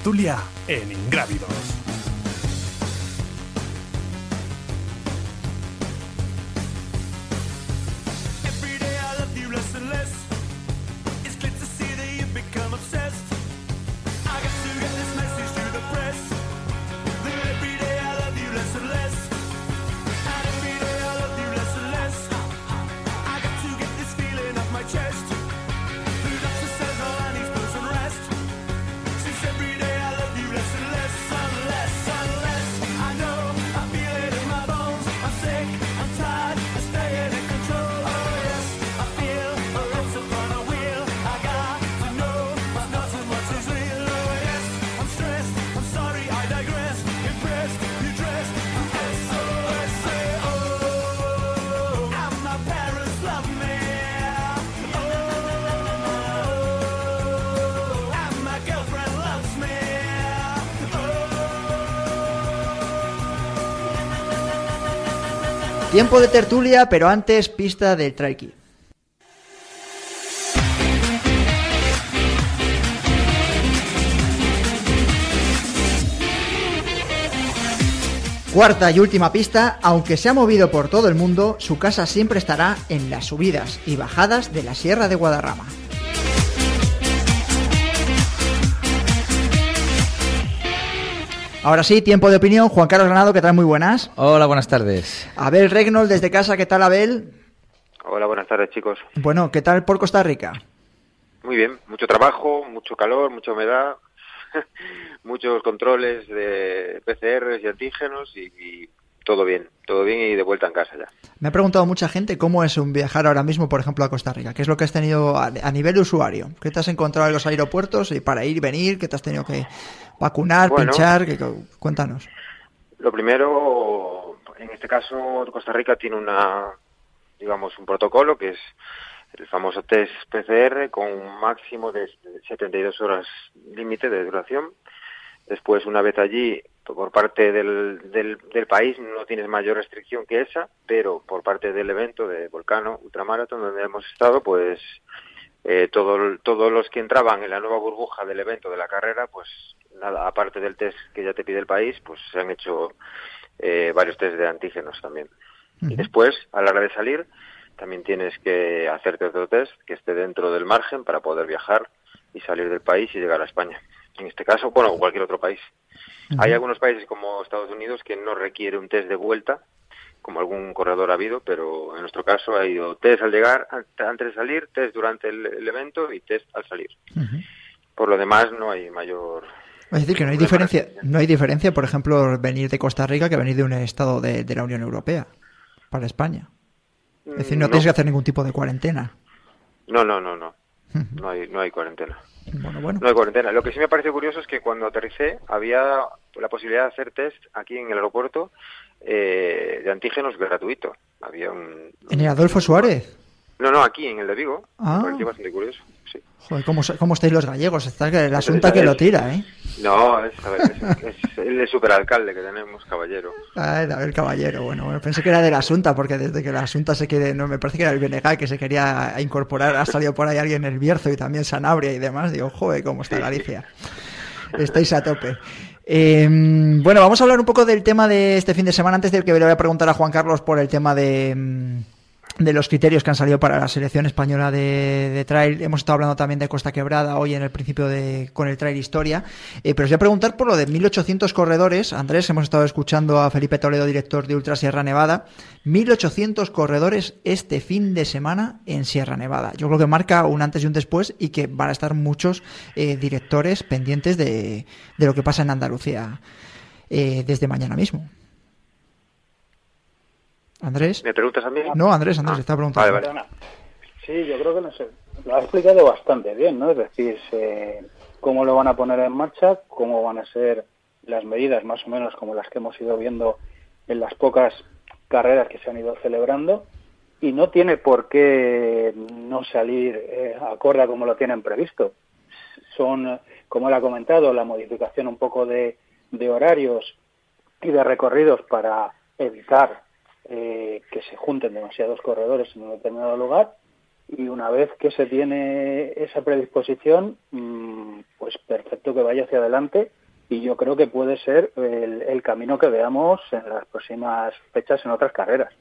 Tertulia en Ingrávidos. Tiempo de tertulia, pero antes pista del Trikey. Cuarta y última pista, aunque se ha movido por todo el mundo, su casa siempre estará en las subidas y bajadas de la Sierra de Guadarrama. Ahora sí, tiempo de opinión. Juan Carlos Granado, ¿qué tal? Muy buenas. Hola, buenas tardes. Abel Regnol desde casa, ¿qué tal Abel? Hola, buenas tardes, chicos. Bueno, ¿qué tal por Costa Rica? Muy bien, mucho trabajo, mucho calor, mucha humedad, muchos controles de PCRs y antígenos y, y todo bien, todo bien y de vuelta en casa ya. Me ha preguntado mucha gente cómo es un viajar ahora mismo, por ejemplo, a Costa Rica. ¿Qué es lo que has tenido a, a nivel de usuario? ¿Qué te has encontrado en los aeropuertos y para ir venir? ¿Qué te has tenido que vacunar, Bueno. pinchar? ¿Qué- cuéntanos. Lo primero, en este caso, Costa Rica tiene una, digamos, un protocolo que es el famoso test PCR con un máximo de 72 horas límite de duración. Después, una vez allí, por parte del, del, del país no tienes mayor restricción que esa, pero por parte del evento de Volcano Ultramarathon, donde hemos estado, pues eh, todo- todos los que entraban en la nueva burbuja del evento de la carrera, pues nada, aparte del test que ya te pide el país, pues se han hecho eh, varios test de antígenos también. Y después, a la hora de salir, también tienes que hacerte otro test que esté dentro del margen para poder viajar y salir del país y llegar a España. En este caso, bueno, o cualquier otro país. Hay algunos países como Estados Unidos que no requiere un test de vuelta, como algún corredor ha habido, pero en nuestro caso ha ido test al llegar, an- antes de salir, test durante el, el evento y test al salir. Por lo demás, no hay mayor. Es decir, que no hay diferencia, no hay diferencia, por ejemplo, venir de Costa Rica que venir de un estado de, de la Unión Europea para España. Es decir, no, Mm, tienes que hacer ningún tipo de cuarentena. No, no, no, no. No hay, no hay cuarentena. Bueno, bueno. No hay cuarentena. Lo que sí me parece curioso es que cuando aterricé había la posibilidad de hacer test aquí en el aeropuerto eh, de antígenos gratuito. Había un... ¿En el Adolfo Suárez? No, no, aquí en el de Vigo. Ah. Me pareció bastante curioso. Sí. Joder, ¿cómo, estáis los gallegos? Está el asunto que lo tira, ¿eh? No, es, a ver, es, es el superalcalde que tenemos, caballero. Ah, el caballero, bueno, bueno, pensé que era de la Asunta, porque desde que la Asunta se quiere, no, me parece que era el Benegal que se quería incorporar, ha salido por ahí alguien el Bierzo y también Sanabria y demás, digo, joder, cómo está Galicia. Estáis a tope. Eh, bueno, vamos a hablar un poco del tema de este fin de semana, antes de que le voy a preguntar a Juan Carlos por el tema de... de los criterios que han salido para la selección española de, de trail. Hemos estado hablando también de Costa Quebrada hoy en el principio de con el trail historia. Eh, pero os voy a preguntar por lo de 1800 corredores. Andrés, hemos estado escuchando a Felipe Toledo, director de Ultra Sierra Nevada. 1800 corredores este fin de semana en Sierra Nevada. Yo creo que marca un antes y un después y que van a estar muchos eh, directores pendientes de, de lo que pasa en Andalucía eh, desde mañana mismo. Andrés. ¿Me preguntas a mí? No, Andrés, Andrés, Ah, está preguntando. Vale, vale. Sí, yo creo que no sé. Lo ha explicado bastante bien, ¿no? Es decir, se- cómo lo van a poner en marcha, cómo van a ser las medidas, más o menos como las que hemos ido viendo en las pocas carreras que se han ido celebrando. Y no tiene por qué no salir eh, acorde a como lo tienen previsto. Son, como él ha comentado, la modificación un poco de, de horarios y de recorridos para evitar eh, que se junten demasiados corredores en un determinado lugar y una vez que se tiene esa predisposición, mm, pues perfecto que vaya hacia adelante y yo creo que puede ser el, el camino que veamos en las próximas fechas en otras carreras.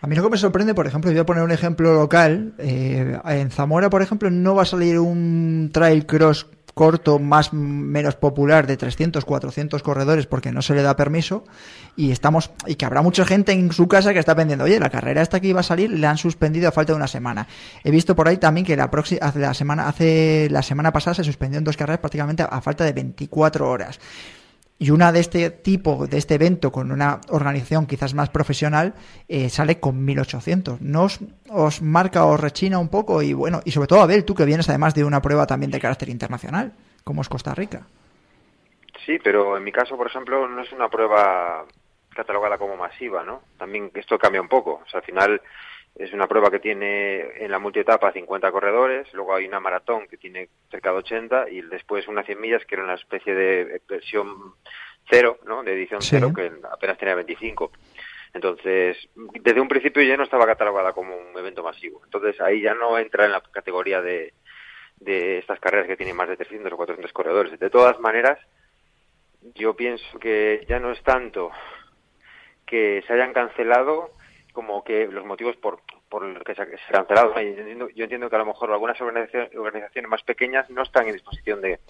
A mí lo que me sorprende, por ejemplo, voy a poner un ejemplo local. eh, en Zamora, por ejemplo, no va a salir un trail cross corto más menos popular de 300, 400 corredores porque no se le da permiso y estamos y que habrá mucha gente en su casa que está pendiendo, oye, la carrera esta que iba a salir la han suspendido a falta de una semana. He visto por ahí también que la próxima la semana hace la semana pasada se suspendió en dos carreras prácticamente a, a falta de 24 horas. Y una de este tipo, de este evento, con una organización quizás más profesional, eh, sale con 1800. ¿No os, os marca o rechina un poco? Y bueno, y sobre todo, Abel, tú que vienes además de una prueba también de carácter internacional, como es Costa Rica. Sí, pero en mi caso, por ejemplo, no es una prueba catalogada como masiva, ¿no? También esto cambia un poco. O sea, al final es una prueba que tiene en la multietapa 50 corredores, luego hay una maratón que tiene cerca de 80 y después unas 100 millas que era una especie de versión cero, ¿no? De edición Sí. cero que apenas tenía 25. Entonces, desde un principio ya no estaba catalogada como un evento masivo. Entonces, ahí ya no entra en la categoría de, de estas carreras que tienen más de 300 o 400 corredores. De todas maneras, yo pienso que ya no es tanto que se hayan cancelado como que los motivos por, por los que se, ha cancelado. Yo entiendo, yo entiendo que a lo mejor algunas organizaciones, más pequeñas no están en disposición de,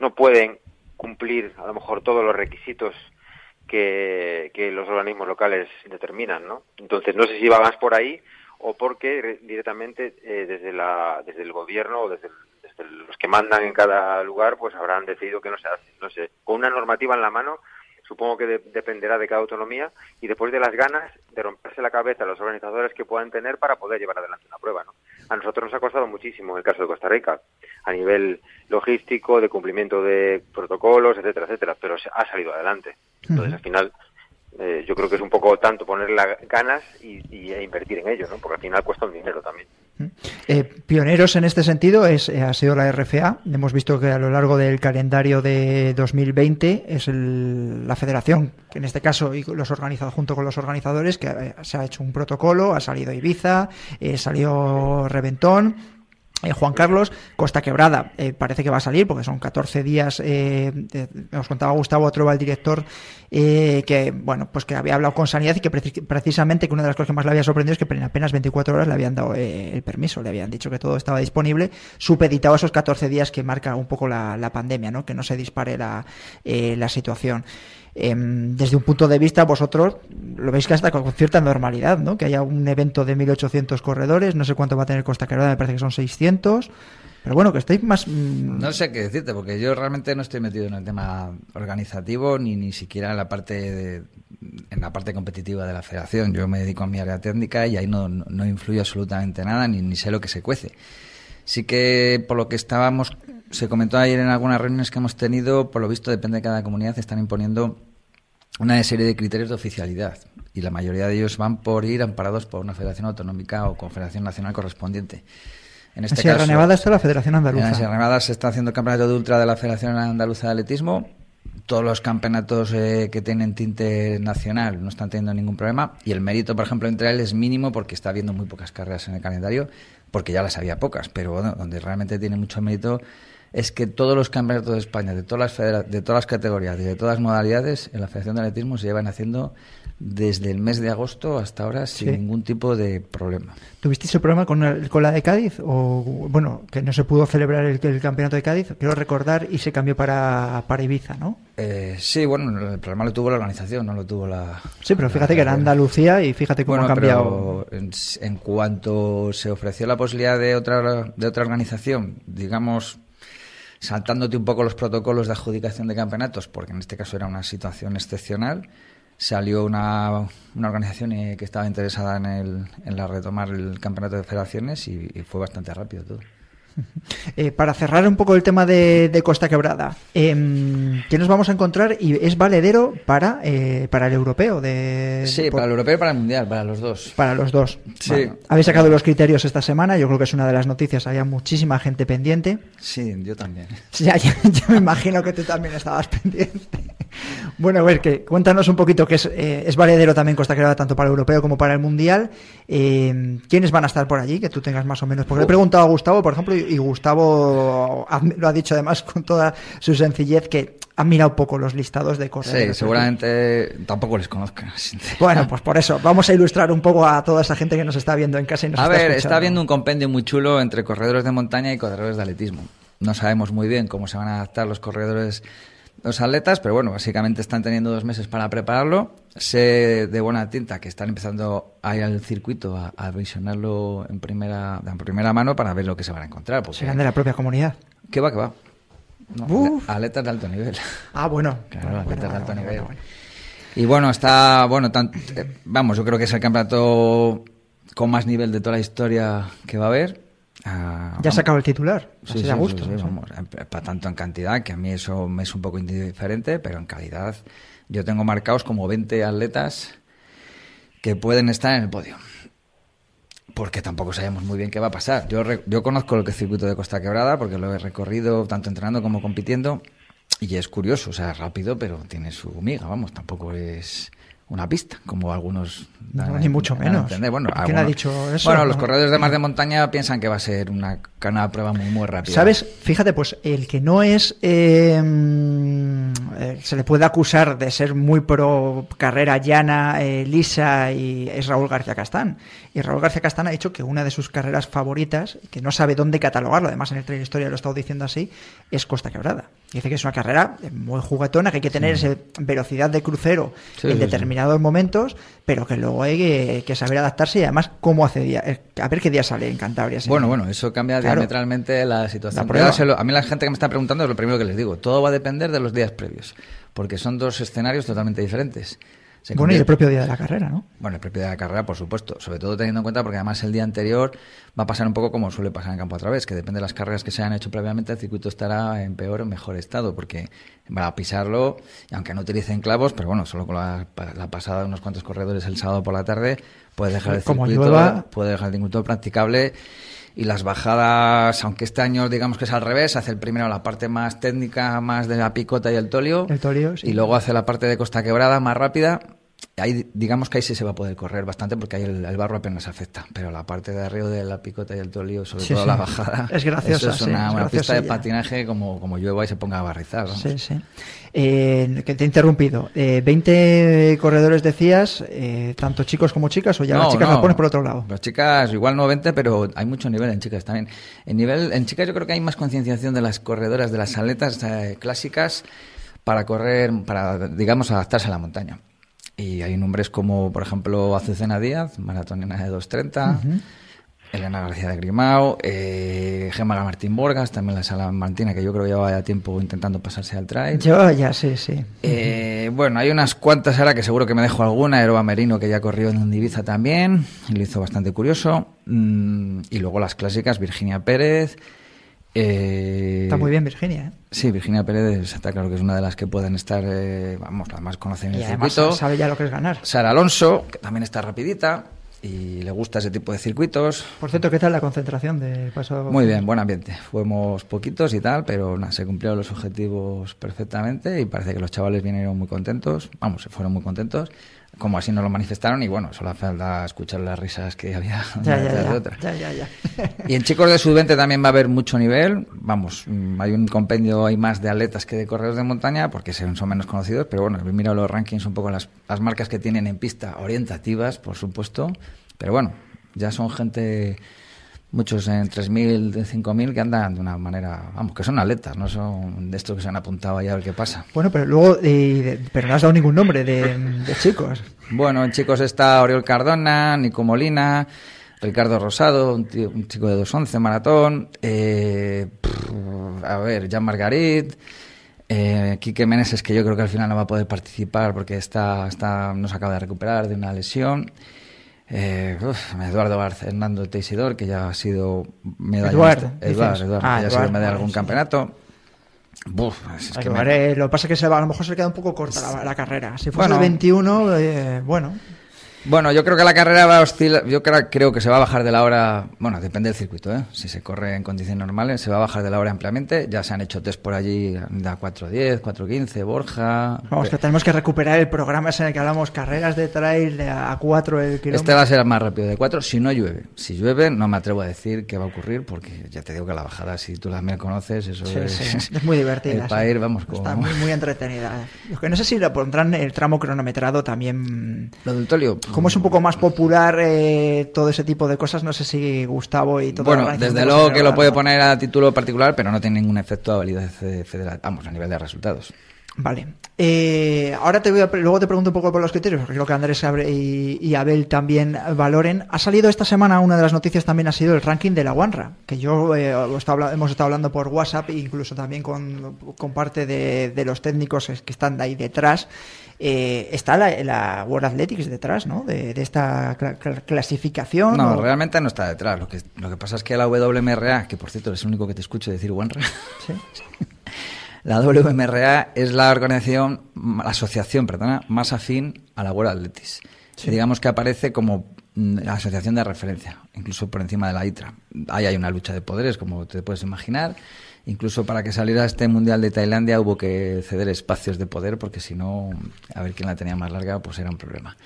no pueden cumplir a lo mejor todos los requisitos que, que los organismos locales determinan, ¿no? Entonces no sé si va más por ahí o porque re- directamente eh, desde la desde el gobierno o desde, desde los que mandan en cada lugar pues habrán decidido que no se hace, no sé, con una normativa en la mano supongo que de- dependerá de cada autonomía y después de las ganas de romperse la cabeza a los organizadores que puedan tener para poder llevar adelante una prueba, ¿no? A nosotros nos ha costado muchísimo en el caso de Costa Rica, a nivel logístico, de cumplimiento de protocolos, etcétera, etcétera, pero se ha salido adelante. Entonces, al final, eh, yo creo que es un poco tanto poner las ganas y, y e invertir en ello, ¿no? Porque al final cuesta un dinero también. Eh, pioneros en este sentido es, eh, ha sido la RFA. Hemos visto que a lo largo del calendario de 2020 es el- la federación, que en este caso y los organizados junto con los organizadores, que eh, se ha hecho un protocolo, ha salido Ibiza, eh, salió Reventón. Eh, Juan Carlos, Costa Quebrada, eh, parece que va a salir porque son 14 días. Eh, nos contaba Gustavo Trova, el director, eh, que bueno, pues que había hablado con Sanidad y que preci- precisamente que una de las cosas que más le había sorprendido es que en apenas 24 horas le habían dado el permiso, le habían dicho que todo estaba disponible, supeditado a esos 14 días que marca un poco la, pandemia, ¿no? que no se dispare la situación. Em, desde un punto de vista, vosotros lo veis que hasta con cierta normalidad, ¿no? Que haya un evento de 1800 corredores, no sé cuánto va a tener Costa Quebrada, me parece que son 600. Pero bueno, que estáis más. mm, No sé qué decirte, porque yo realmente no estoy metido en el tema organizativo ni ni siquiera en la parte de- en la parte competitiva de la federación. Yo me dedico a mi área técnica y ahí no, no, no influye absolutamente nada ni, ni sé lo que se cuece. Sí que por lo que estábamos, se comentó ayer en algunas reuniones que hemos tenido, por lo visto depende de cada comunidad, están imponiendo una serie de criterios de oficialidad y la mayoría de ellos van por ir amparados por una federación autonómica o confederación nacional correspondiente. En este en Sierra caso, Nevada está la Federación Andaluza. en Sierra Nevada se está haciendo el campeonato de ultra de la Federación Andaluza de Atletismo. Todos los campeonatos eh, que tienen tinte nacional no están teniendo ningún problema. Y el mérito, por ejemplo, entre él es mínimo porque está habiendo muy pocas carreras en el calendario, porque ya las había pocas. Pero bueno, donde realmente tiene mucho mérito es que todos los campeonatos de España, de todas las, federa- de todas las categorías y de todas las modalidades, en la Federación de Atletismo se llevan haciendo desde el mes de agosto hasta ahora sin Sí. ningún tipo de problema. ¿Tuvisteis el problema con, el- con la de Cádiz? O, bueno, que no se pudo celebrar el, el campeonato de Cádiz, quiero recordar, y se cambió para, para Ibiza, ¿no? Eh, sí, bueno, el problema lo tuvo la organización, no lo tuvo la. Sí, pero la fíjate que era. Andalucía y fíjate cómo Bueno, ha cambiado. pero en, en cuanto se ofreció la posibilidad de otra, de otra organización, digamos, saltándote un poco los protocolos de adjudicación de campeonatos, porque en este caso era una situación excepcional, salió una, una organización que estaba interesada en, el, en la retomar el campeonato de federaciones y fue bastante rápido todo. Eh, para cerrar un poco el tema de, de Costa Quebrada, eh, ¿qué nos vamos a encontrar? Y es valedero para, eh, para el europeo. De, Sí, por- para el europeo y para el mundial, para los dos. para los dos. Sí. Habéis sacado los criterios esta semana, yo creo que es una de las noticias, había muchísima gente pendiente. Sí, yo también. Ya, ya, ya me imagino que tú también estabas pendiente. Bueno, a ver, que cuéntanos un poquito que es, eh, es valedero también Costa Quebrada tanto para el europeo como para el mundial. Eh, ¿Quiénes van a estar por allí? Que tú tengas más o menos. Porque le he preguntado a Gustavo, por ejemplo, y, Gustavo lo ha dicho además con toda su sencillez que han mirado poco los listados de corredores. Sí, seguramente tampoco les conozcan. Bueno, pues por eso, vamos a ilustrar un poco a toda esa gente que nos está viendo en casa y nos A está ver, escuchando. está habiendo un compendio muy chulo entre corredores de montaña y corredores de atletismo. No sabemos muy bien cómo se van a adaptar los corredores, los atletas, pero bueno, básicamente están teniendo dos meses para prepararlo. Sé de buena tinta que están empezando a ir al circuito a, a visionarlo en primera, en primera mano para ver lo que se van a encontrar. Porque, Serán de la propia comunidad. ¿Qué va, qué va? No, atletas de alto nivel. Ah, bueno. Claro, Bueno, atletas de alto bueno, nivel. Y bueno, está, bueno, tan- eh, vamos, yo creo que es el campeonato con más nivel de toda la historia que va a haber. Ah, Ya has sacado el titular. Sí, así sí, de a gusto. sí, sí. vamos, en- pa- tanto en cantidad, que a mí eso me es un poco indiferente, pero en calidad yo tengo marcados como 20 atletas que pueden estar en el podio. Porque tampoco sabemos muy bien qué va a pasar. Yo, yo conozco el circuito de Costa Quebrada porque lo he recorrido tanto entrenando como compitiendo y es curioso, o sea, es rápido, pero tiene su miga, vamos, tampoco es una pista, como algunos No, dan a- ni mucho dan menos. entender. Bueno, ¿Quién ha dicho eso? Bueno, los corredores de más de montaña piensan que va a ser una, una prueba muy, muy rápida. ¿Sabes? Fíjate, pues el que no es. mm, eh, se le puede acusar de ser muy pro carrera llana, eh, lisa, y es Raúl García Castán. Y Raúl García Castán ha dicho que una de sus carreras favoritas, que no sabe dónde catalogarlo, además en el Trail Historia lo he estado diciendo así, es Costa Quebrada. Dice que es una carrera muy juguetona, que hay que tener esa velocidad de crucero Sí, en sí. determinados momentos, pero que luego hay que, que saber adaptarse y además cómo hace día. eh, A ver qué día sale en Cantabria. Bueno, bueno, eso cambia Claro. diametralmente la situación. La lo- a mí la gente que me está preguntando es lo primero que les digo. Todo va a depender de los días previos, porque son dos escenarios totalmente diferentes. Se Bueno, y el propio día de la carrera, ¿no? Bueno, el propio día de la carrera, por supuesto. Sobre todo teniendo en cuenta porque además el día anterior va a pasar un poco como suele pasar en campo a través, que depende de las carreras que se hayan hecho previamente, el circuito estará en peor o mejor estado, porque va a pisarlo, y aunque no utilicen clavos, pero bueno, solo con la, la pasada de unos cuantos corredores el sábado por la tarde, puede dejar el Como circuito, llueva. puede dejar el circuito practicable. Y las bajadas, aunque este año digamos que es al revés, hace el primero la parte más técnica, más de la picota y el tolio, El tolio, sí. y luego hace la parte de costa quebrada más rápida. Ahí, digamos que ahí sí se va a poder correr bastante porque ahí el, el barro apenas afecta. Pero la parte de arriba de la picota y el tolio, sobre Sí, todo sí. la bajada, Es graciosa, eso es sí, una, es una pista de patinaje como, como llueva y se ponga a barrizar. vamos. Sí, sí. Eh, que te he interrumpido. Eh, 20 corredores decías, eh, tanto chicos como chicas, o ya las No, chicas no. las pones por otro lado. Las chicas, igual no 20, pero hay mucho nivel en chicas también. En nivel, en chicas yo creo que hay más concienciación de las corredoras, de las atletas eh, clásicas para correr, para, digamos, adaptarse a la montaña. Y hay nombres como, por ejemplo, Azucena Díaz, maratonina de 2.30, Elena García de Grimao, eh, Gemma Martín Borgas, también la sala Martina, que yo creo que lleva ya tiempo intentando pasarse al trail. Yo ya, sí, sí. Eh, bueno, hay unas cuantas ahora que seguro que me dejo alguna. Aeroba Merino, que ya corrió en Ibiza también, y lo hizo bastante curioso. Mm, y luego las clásicas, Virginia Pérez. Eh, Está muy bien Virginia, ¿eh? Sí, Virginia Pérez está claro que es una de las que pueden estar, eh, vamos, las más conocen el circuito. sabe ya lo que es ganar. Sara Alonso, que también está rapidita y le gusta ese tipo de circuitos. Por cierto, ¿qué tal la concentración de paso? Muy bien, buen ambiente. Fuimos poquitos y tal, pero nada, se cumplieron los objetivos perfectamente y parece que los chavales vinieron muy contentos. Vamos, se fueron muy contentos, como así nos lo manifestaron y bueno, solo falta escuchar las risas que había Ya, ya, de ya, otra. Y en chicos de sub-20 también va a haber mucho nivel. Vamos, mm, hay un compendio, hay más de atletas que de corredores de montaña, porque son, menos conocidos, pero bueno, he mirado los rankings un poco, las, las marcas que tienen en pista, orientativas, por supuesto. Pero bueno, ya son gente, muchos en 3.000, de 5.000, que andan de una manera, vamos, que son atletas, no son de estos que se han apuntado ahí a ver qué pasa. Bueno, pero luego, eh, pero no has dado ningún nombre de, de chicos. Bueno, en chicos está Oriol Cardona, Nico Molina, Ricardo Rosado, un, tío- un chico de 211 maratón, eh, pff, a ver, Jan Margarit, Eh, Quique Meneses, que yo creo que al final no va a poder participar porque está, está, no se acaba de recuperar de una lesión. Eh, uf, Eduardo Hernando Teisidor, que ya ha sido medallista. Eduard, Eduard, dices. Eduard, Ah, que ya ha sido Eduard, medalla de algún sí. campeonato. Buf, es Hay que que me- ver, lo que pasa es que se va, a lo mejor se queda un poco corta la, la carrera. Si fuese Bueno. el 21, eh, bueno. Bueno, yo creo que la carrera va a oscilar. Yo creo, creo que se va a bajar de la hora. Bueno, depende del circuito, ¿eh? Si se corre en condiciones normales, se va a bajar de la hora ampliamente. Ya se han hecho test por allí de a 4.10, 4.15, Borja. Vamos, que tenemos que recuperar el programa ese en el que hablamos carreras de trail de a 4 el kilómetro. Este va a ser el más rápido de 4 si no llueve. Si llueve, no me atrevo a decir qué va a ocurrir porque ya te digo que la bajada, si tú la me conoces, eso Sí, es. sí, es muy divertida. El sí. para ir, vamos, como. Está muy, muy entretenida. Lo que no sé si lo pondrán el tramo cronometrado también. Lo del Tolio. Como es un poco más popular eh, todo ese tipo de cosas, no sé si Gustavo y todo Bueno, desde luego que lo puede poner a título particular, pero no tiene ningún efecto a validez eh, federal, vamos, a nivel de resultados. Vale. Eh, ahora te voy a, luego te pregunto un poco por los criterios, porque creo que Andrés y, y Abel también valoren. Ha salido esta semana, una de las noticias también ha sido el ranking de la OneRA, que yo eh, hemos estado hablando por WhatsApp e incluso también con, con parte de, de los técnicos que están de ahí detrás. Eh, está la, la World Athletics detrás, ¿no? De, de esta cla- cla- clasificación. No, o- realmente no está detrás. Lo que, lo que pasa es que la WMRA, que por cierto es el único que te escucho decir WMRA, Sí. la WMRA es la organización, la asociación, perdona, más afín a la World Athletics. Sí. Digamos que aparece como mm, la asociación de referencia, incluso por encima de la ITRA. Ahí hay una lucha de poderes, como te puedes imaginar. Incluso para que saliera este Mundial de Tailandia hubo que ceder espacios de poder, porque si no, a ver quién la tenía más larga, pues era un problema.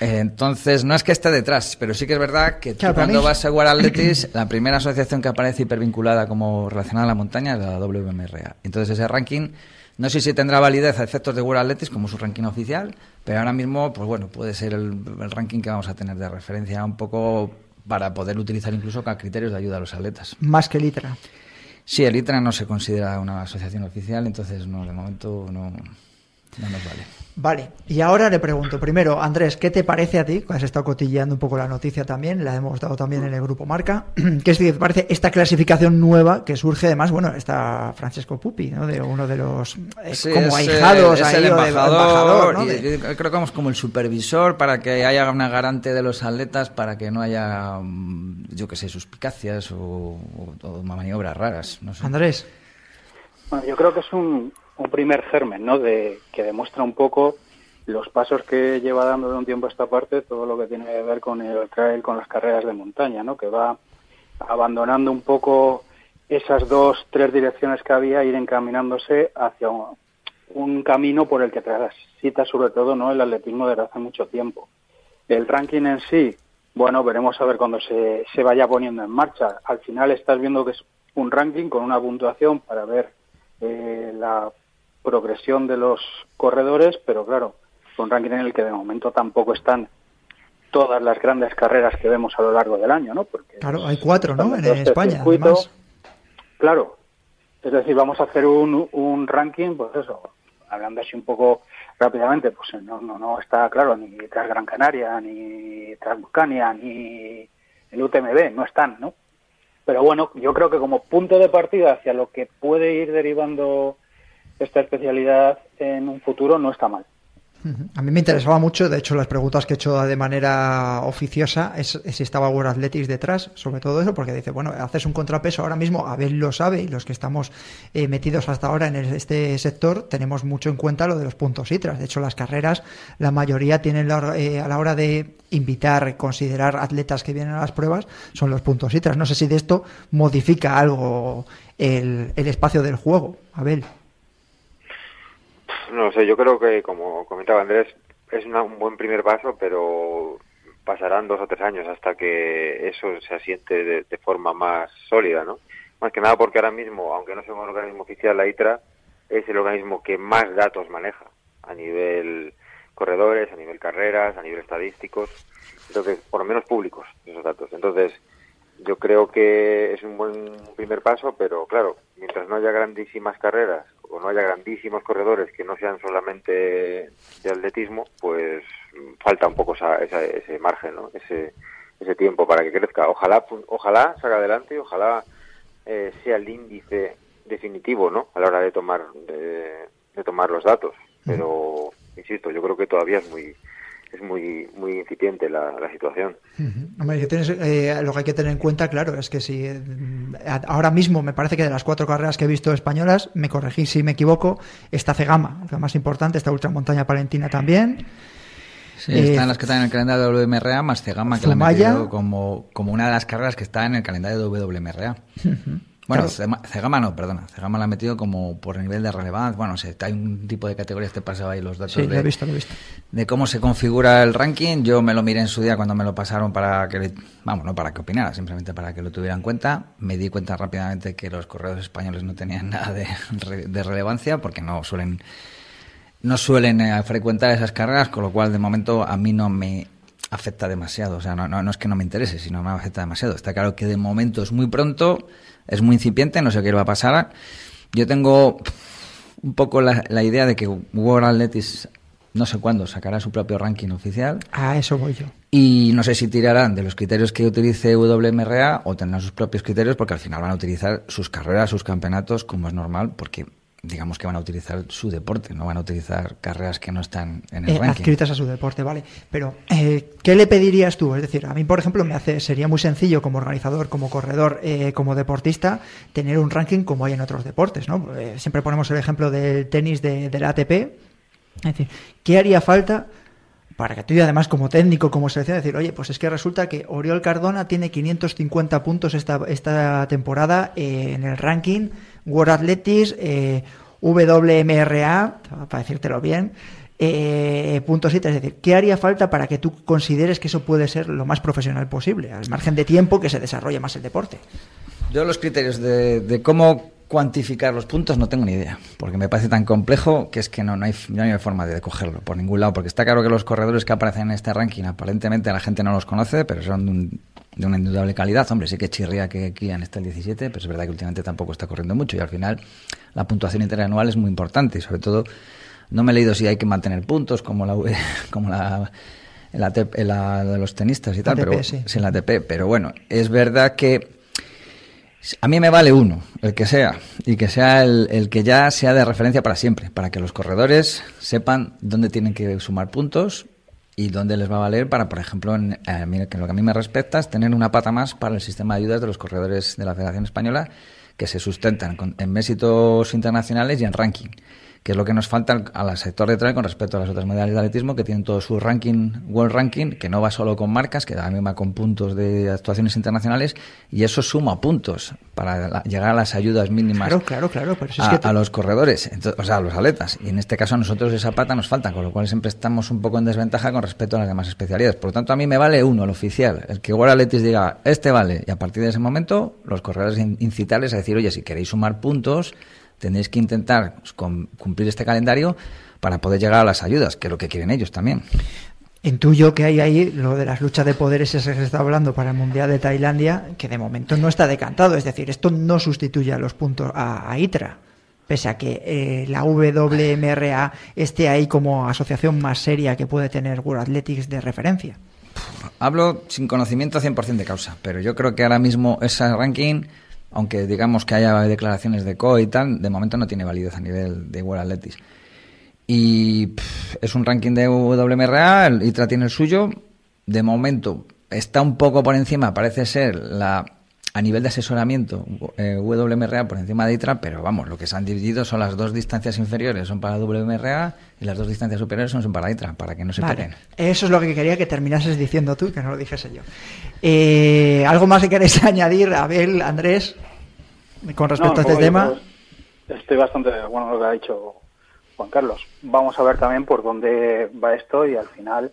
Entonces, no es que esté detrás, pero sí que es verdad que Claro, cuando mí- vas a World Athletics, la primera asociación que aparece hipervinculada como relacionada a la montaña es la WMRA. Entonces, ese ranking, no sé si tendrá validez a efectos de World Athletics como su ranking oficial, pero ahora mismo, pues bueno, puede ser el, el ranking que vamos a tener de referencia un poco para poder utilizar incluso criterios de ayuda a los atletas. Más que Litra. Sí, el ITRA no se considera una asociación oficial, entonces no, de momento no, no nos vale. Vale, y ahora le pregunto, primero, Andrés, ¿qué te parece a ti? Has estado cotilleando un poco la noticia también, la hemos dado también en el grupo Marca. ¿Qué te parece esta clasificación nueva que surge además? Bueno, está Francesco Pupi, ¿no? De uno de los eh, Sí, como es, ahijados es ahí, el de- embajador, ¿no? y yo creo que vamos como el supervisor para que haya una garante de los atletas para que no haya, mm, yo que sé, suspicacias o, o- o maniobras raras. No sé. Andrés, Bueno, yo creo que es un, un primer germen, ¿no? De, que demuestra un poco los pasos que lleva dando de un tiempo a esta parte todo lo que tiene que ver con el trail, con las carreras de montaña, ¿no? Que va abandonando un poco esas dos, tres direcciones que había, ir encaminándose hacia un, un camino por el que transita sobre todo, ¿no? El atletismo desde hace mucho tiempo. El ranking en sí, bueno, veremos a ver cuando se, se vaya poniendo en marcha. Al final estás viendo que es un ranking con una puntuación para ver eh, la progresión de los corredores, pero claro, un ranking en el que de momento tampoco están todas las grandes carreras que vemos a lo largo del año, ¿no? Porque claro, hay cuatro, ¿no? En, este España, circuito, además. Claro, es decir, vamos a hacer un, un ranking, pues eso, hablando así un poco rápidamente, pues no, no, no está claro ni tras Gran Canaria, ni tras Vulcania, ni el UTMB, no están, ¿no? Pero bueno, yo creo que como punto de partida hacia lo que puede ir derivando esta especialidad en un futuro no está mal. A mí me interesaba mucho, de hecho las preguntas que he hecho de manera oficiosa es, si estaba World Athletics detrás, sobre todo eso, porque dice, bueno, haces un contrapeso ahora mismo, Abel lo sabe y los que estamos eh, metidos hasta ahora en este sector tenemos mucho en cuenta lo de los puntos ITRAS. De hecho las carreras, la mayoría tienen la- eh, a la hora de invitar, considerar atletas que vienen a las pruebas, son los puntos ITRAS. No sé si de esto modifica algo el, el espacio del juego, Abel. No sé, yo creo que, como comentaba Andrés, es una- un buen primer paso, pero pasarán dos o tres años hasta que eso se asiente de, de forma más sólida, ¿no? Más que nada porque ahora mismo, aunque no sea un organismo oficial, la ITRA es el organismo que más datos maneja a nivel corredores, a nivel carreras, a nivel estadísticos, entonces, por lo menos públicos, esos datos. Entonces, yo creo que es un buen primer paso, pero claro, mientras no haya grandísimas carreras o no haya grandísimos corredores que no sean solamente de atletismo, pues falta un poco esa- esa- ese margen, ¿no? ese, ese tiempo para que crezca. Ojalá, ojalá salga adelante y ojalá eh, sea el índice definitivo, ¿no? A la hora de tomar de, de tomar los datos. Pero insisto, yo creo que todavía es muy es muy muy incipiente la, la situación. Hombre, que tienes, eh, lo que hay que tener en cuenta, claro, es que si eh, ahora mismo me parece que de las cuatro carreras que he visto españolas, me corregí si me equivoco, está Cegama, la más importante, está Ultramontaña Palentina también. Sí, Eh, están las que están en el calendario de WMRA, más Cegama, que la ha metido como, como una de las carreras que está en el calendario de WMRA. Bueno, Claro. Cegama no, perdona. Cegama la ha metido como por nivel de relevancia. Bueno, hay un tipo de categorías, te pasaba ahí los datos Sí, de, he visto, lo he visto. de cómo se configura el ranking. Yo me lo miré en su día cuando me lo pasaron para que, le- vamos, no para que opinara, simplemente para que lo tuviera en cuenta. Me di cuenta rápidamente que los corredores españoles no tenían nada de, de relevancia porque no suelen no suelen eh, frecuentar esas carreras, con lo cual de momento a mí no me afecta demasiado. O sea, no, no, no es que no me interese, sino me afecta demasiado. Está claro que de momento es muy pronto, es muy incipiente, no sé qué va a pasar. Yo tengo un poco la, la idea de que World Athletics no sé cuándo sacará su propio ranking oficial A eso voy yo. y no sé si tirarán de los criterios que utilice WMRA o tendrán sus propios criterios porque al final van a utilizar sus carreras, sus campeonatos como es normal porque digamos que van a utilizar su deporte, no van a utilizar carreras que no están en el Eh, ranking. adscritas a su deporte, vale. Pero, eh, ¿qué le pedirías tú? Es decir, a mí, por ejemplo, me hace sería muy sencillo como organizador, como corredor, eh, como deportista, tener un ranking como hay en otros deportes, ¿no? Eh, siempre ponemos el ejemplo del tenis de, del ATP. Es decir, ¿qué haría falta para que tú, y además, como técnico, como selección, decir, oye, pues es que resulta que Oriol Cardona tiene 550 puntos esta, esta temporada eh, en el ranking World Athletics, eh, WMRA, para decírtelo bien, eh, punto 7. Es decir, ¿qué haría falta para que tú consideres que eso puede ser lo más profesional posible, al margen de tiempo que se desarrolle más el deporte? Yo los criterios de, cómo cuantificar los puntos no tengo ni idea, porque me parece tan complejo que es que no, no, hay, no hay forma de cogerlo por ningún lado, porque está claro que los corredores que aparecen en este ranking aparentemente la gente no los conoce, pero son un- de una indudable calidad. Hombre, sí que chirría que Kian está el 17, pero es verdad que últimamente tampoco está corriendo mucho y al final la puntuación interanual es muy importante y sobre todo no me he leído si hay que mantener puntos como la como la ATP la de los tenistas y tal, ATP, pero sí. sí, en la ATP, pero bueno, es verdad que a mí me vale uno, el que sea, y que sea el, el que ya sea de referencia para siempre, para que los corredores sepan dónde tienen que sumar puntos y dónde les va a valer para, por ejemplo, en, eh, que lo que a mí me respecta es tener una pata más para el sistema de ayudas de los corredores de la Federación Española que se sustentan con- en méritos internacionales y en ranking, que es lo que nos falta al, al sector de trail con respecto a las otras modalidades de atletismo que tienen todo su ranking, World Ranking, que no va solo con marcas, que también va con puntos de actuaciones internacionales y eso suma puntos para la- llegar a las ayudas mínimas Claro, claro, claro. Pero si es a, que te- a los corredores, o sea, a los atletas. Y en este caso a nosotros esa pata nos falta, con lo cual siempre estamos un poco en desventaja con respecto a las demás especialidades. Por lo tanto, a mí me vale uno, el oficial, el que World Athletics diga, este vale, y a partir de ese momento los corredores in- incitarles a decir, oye, si queréis sumar puntos, tenéis que intentar cumplir este calendario para poder llegar a las ayudas, que es lo que quieren ellos también. Intuyo que hay ahí lo de las luchas de poderes ese que se está hablando para el Mundial de Tailandia, que de momento no está decantado. Es decir, esto no sustituye a los puntos a, a ITRA. Pese a que eh, la WMRA esté ahí como asociación más seria que puede tener World Athletics de referencia. Hablo sin conocimiento 100% de causa, pero yo creo que ahora mismo ese ranking, aunque digamos que haya declaraciones de CO y tal, de momento no tiene validez a nivel de World Athletics. Y pff, es un ranking de WMRA, el ITRA tiene el suyo. De momento está un poco por encima, parece ser, la a nivel de asesoramiento, eh, WMRA por encima de ITRA, pero vamos, lo que se han dividido son las dos distancias inferiores son para WMRA y las dos distancias superiores son, para ITRA, para que no se Vale. peguen. Eso es lo que quería que terminases diciendo tú, que no lo dijese yo. Eh, ¿Algo más que queréis añadir, Abel, Andrés, con respecto No, a este tema? estoy bastante de acuerdo con lo que ha dicho Juan Carlos. Vamos a ver también por dónde va esto y al final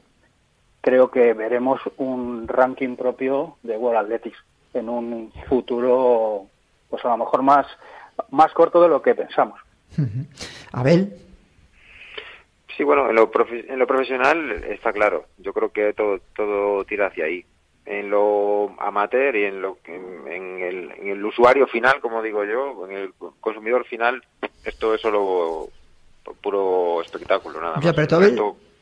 creo que veremos un ranking propio de World Athletics en un futuro, pues a lo mejor más, más corto de lo que pensamos. Abel, Sí, bueno, en lo, profe- en lo profesional está claro. Yo creo que todo, todo tira hacia ahí. En lo amateur y en, lo, en, en el, en el usuario final, como digo yo, en el consumidor final, esto es solo puro espectáculo, nada Ya, más. pero tú, El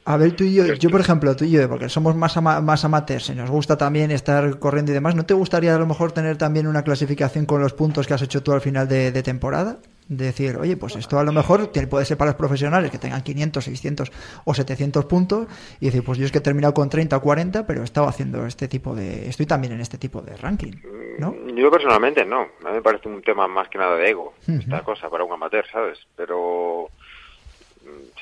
Abel, A ver, tú y yo, yo por ejemplo, tú y yo, porque somos más, ama- más amateurs y nos gusta también estar corriendo y demás, ¿no te gustaría a lo mejor tener también una clasificación con los puntos que has hecho tú al final de, de temporada? Decir, oye, pues esto a lo mejor puede ser para los profesionales que tengan 500, 600 o 700 puntos y decir, pues yo es que he terminado con 30 o 40, pero he estado haciendo este tipo de... Estoy también en este tipo de ranking, ¿no? Yo personalmente no. A mí me parece un tema más que nada de ego, esta cosa para un amateur, ¿sabes? Pero mm,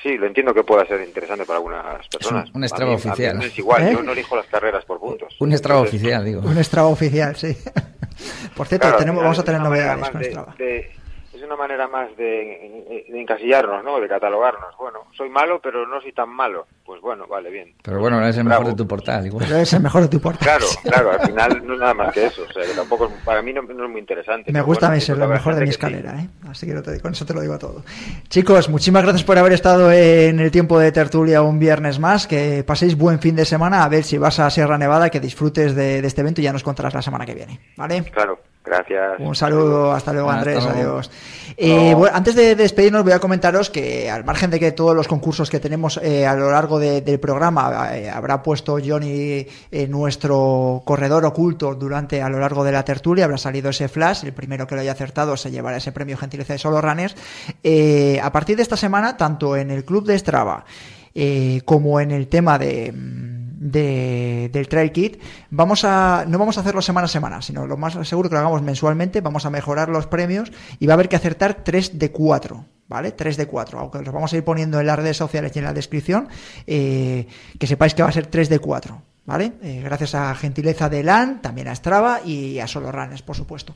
sí, lo entiendo que pueda ser interesante para algunas personas. un mí- a mí oficial. Es igual, ¿Eh? yo no elijo las carreras por puntos. Un Entonces, oficial, digo. Un Strava oficial, sí. Por cierto, Claro, tenemos, vamos a tener novedades con de- Strava. de- es una manera más de, de encasillarnos, ¿no? De catalogarnos. Bueno, soy malo, pero no soy tan malo. Pues bueno, vale, bien. Pero bueno, no es el mejor Bravo. de tu portal, igual. Es el mejor de tu portal. Claro, claro, al final no es nada más que eso. O sea, que tampoco, es- para mí no, no es muy interesante. Me gusta a bueno, mí ser lo mejor de mi sí. escalera, ¿eh? Así que no te- con eso te lo digo todo. Chicos, muchísimas gracias por haber estado en el tiempo de tertulia un viernes más. Que paséis buen fin de semana. A ver si vas a Sierra Nevada, que disfrutes de, de este evento y ya nos contarás la semana que viene. ¿Vale? Claro, gracias. Un saludo, hasta luego Hasta Andrés, luego. adiós. Eh, bueno, antes de despedirnos voy a comentaros que al margen de que todos los concursos que tenemos eh, a lo largo de- del programa eh, habrá puesto Johnny eh, nuestro corredor oculto durante a lo largo de la tertulia, habrá salido ese flash, el primero que lo haya acertado se llevará ese premio gentileza de Solo Runners. Eh, a partir de esta semana, tanto en el club de Strava eh, como en el tema de, de- del Trail Kit, vamos a, no vamos a hacerlo semana a semana, sino lo más seguro que lo hagamos mensualmente, vamos a mejorar los premios y va a haber que acertar 3 de 4. ¿Vale? 3 de 4, aunque los vamos a ir poniendo en las redes sociales y en la descripción, eh, que sepáis que va a ser 3 de 4, ¿vale? Eh, gracias a gentileza de LAN, también a Strava y a Solo Runners, por supuesto.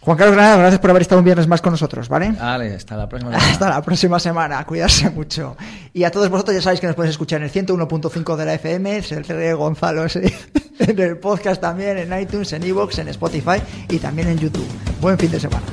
Juan Carlos Granada, gracias por haber estado un viernes más con nosotros, ¿vale? Vale, hasta la próxima. Hasta la próxima semana, cuidarse mucho. Y a todos vosotros ya sabéis que nos podéis escuchar en el 101.5 de la FM, el CD Gonzalo sí, en el podcast también, en iTunes, en Evox, en Spotify y también en YouTube. Buen fin de semana.